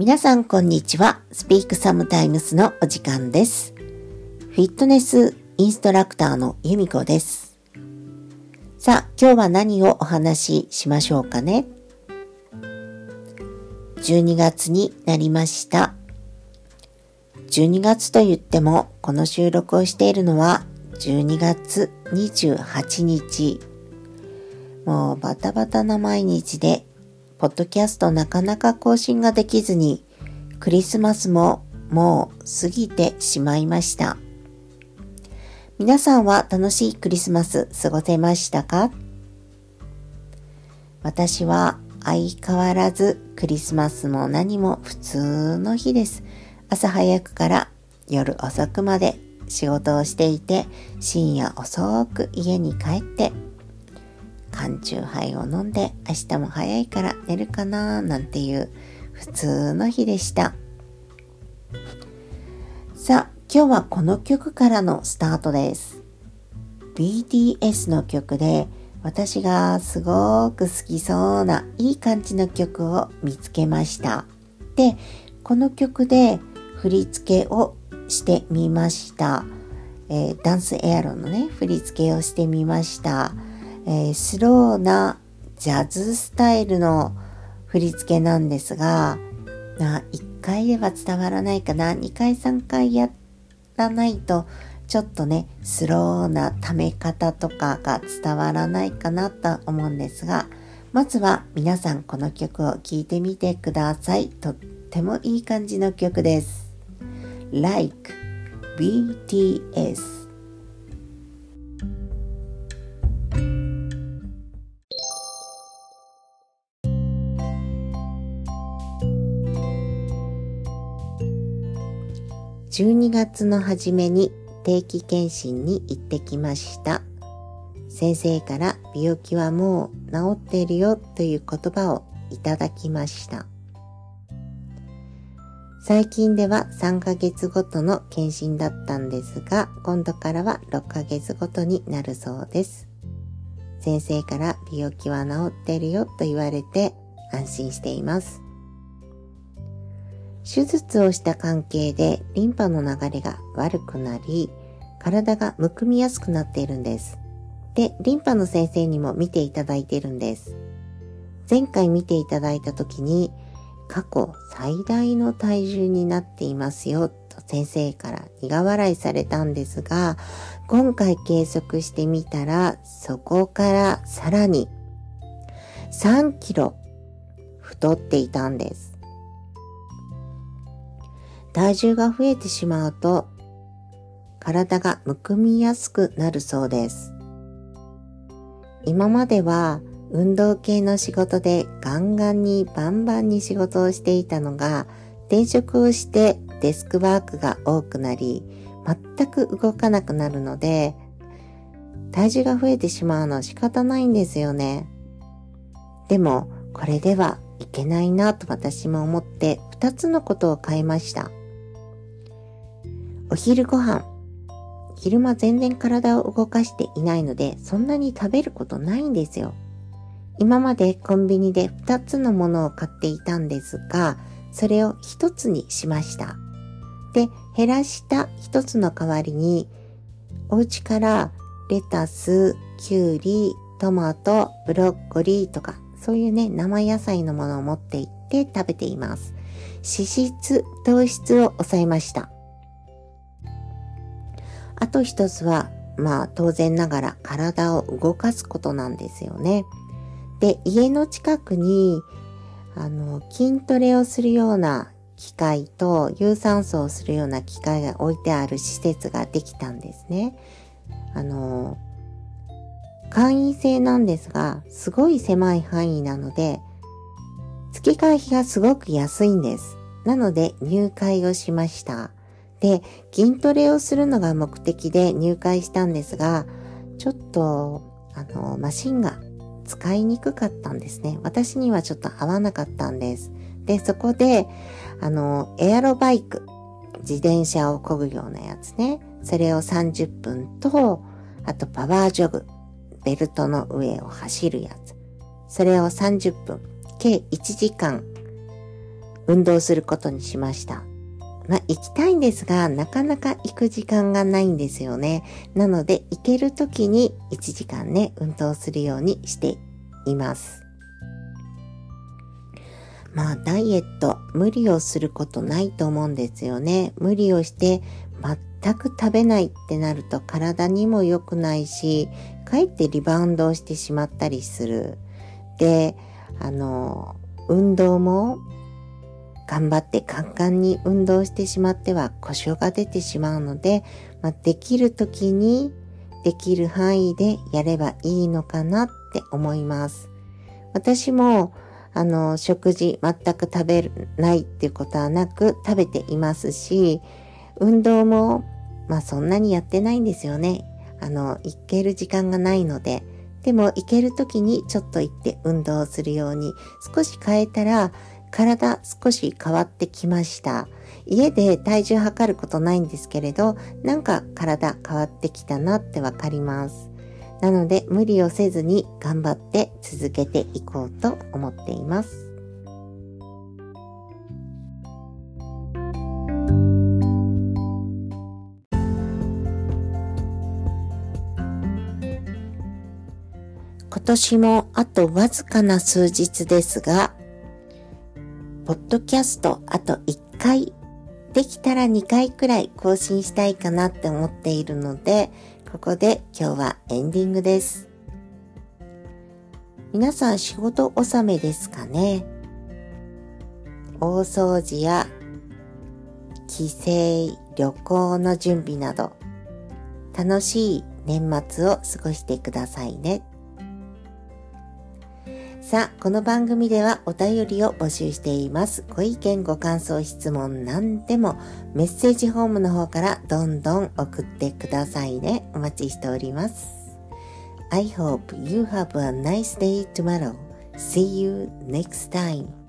皆さんこんにちは。スピークサムタイムスのお時間です。フィットネスインストラクターの由美子です。さあ、今日は何をお話ししましょうかね？12月になりました。12月と言っても、この収録をしているのは12月28日。もうバタバタな毎日でポッドキャストなかなか更新ができずに、クリスマスももう過ぎてしまいました。皆さんは楽しいクリスマス過ごせましたか？私は相変わらずクリスマスも何も普通の日です。朝早くから夜遅くまで仕事をしていて深夜遅く家に帰って缶チューハイを飲んで明日も早いから寝るかななんていう普通の日でした。さあ、今日はこの曲からのスタートです。BTS の曲で私がすごく好きそうないい感じの曲を見つけました。で、この曲で振り付けをしてみました。えー、ダンスエアロのね、振り付けをしてみました。えー、スローなジャズスタイルの振り付けなんですが、な1回では伝わらないかな2回3回やらないとちょっとねスローなため方とかが伝わらないかなと思うんですがまずは皆さんこの曲を聴いてみてください。とってもいい感じの曲です。Like BTS 12月の初めに定期検診に行ってきました。先生から病気はもう治っているよという言葉をいただきました。最近では3ヶ月ごとの検診だったんですが、今度からは6ヶ月ごとになるそうです。先生から病気は治っているよと言われて安心しています。手術をした関係でリンパの流れが悪くなり、体がむくみやすくなっているんです。で、リンパの先生にも見ていただいているんです。前回見ていただいた時に、過去最大の体重になっていますよ、と先生から苦笑いされたんですが、今回計測してみたら、そこからさらに3キロ太っていたんです。体重が増えてしまうと体がむくみやすくなるそうです。今までは運動系の仕事でガンガンにバンバンに仕事をしていたのが転職をしてデスクワークが多くなり全く動かなくなるので体重が増えてしまうのは仕方ないんですよね。でもこれではいけないなと私も思って2つのことを変えました。お昼ご飯。昼間全然体を動かしていないので、そんなに食べることないんですよ。今までコンビニで2つのものを買っていたんですが、それを1つにしました。で、減らした1つの代わりに、お家からレタス、キュウリ、トマト、ブロッコリーとか、そういうね、生野菜のものを持って行って食べています。脂質、糖質を抑えました。あと一つは、まあ当然ながら体を動かすことなんですよね。で、家の近くに、あの、筋トレをするような機械と有酸素をするような機械が置いてある施設ができたんですね。あの、会員制なんですが、すごい狭い範囲なので、月会費がすごく安いんです。なので入会をしました。で、筋トレをするのが目的で入会したんですが、ちょっと、あの、マシンが使いにくかったんですね。私にはちょっと合わなかったんです。で、そこで、あの、エアロバイク、自転車を漕ぐようなやつね。それを30分と、あとパワージョグ、ベルトの上を走るやつ。それを30分、計1時間運動することにしました。まあ、行きたいんですが、なかなか行く時間がないんですよね。なので、行ける時に1時間ね、運動するようにしています。まあ、ダイエット、無理をすることないと思うんですよね。無理をして全く食べないってなると体にも良くないし、かえってリバウンドをしてしまったりする。で、あの、運動も頑張ってカンカンに運動してしまっては故障が出てしまうので、まあ、できる時にできる範囲でやればいいのかなって思います。私もあの、食事全く食べないっていうことはなく食べていますし、運動も、まあそんなにやってないんですよね。あの、行ける時間がないので。でも行ける時にちょっと行って運動するように少し変えたら体少し変わってきました。家で体重測ることないんですけれど、なんか体変わってきたなってわかります。なので無理をせずに頑張って続けていこうと思っています。今年もあとわずかな数日ですが、ポッドキャストあと1回、できたら2回くらい更新したいかなって思っているので、ここで今日はエンディングです。皆さん仕事納めですかね？大掃除や帰省、旅行の準備など楽しい年末を過ごしてくださいね。さあ、この番組ではお便りを募集しています。ご意見、ご感想、質問何でもメッセージホームの方からどんどん送ってくださいね。お待ちしております。I hope you have a nice day tomorrow. See you next time.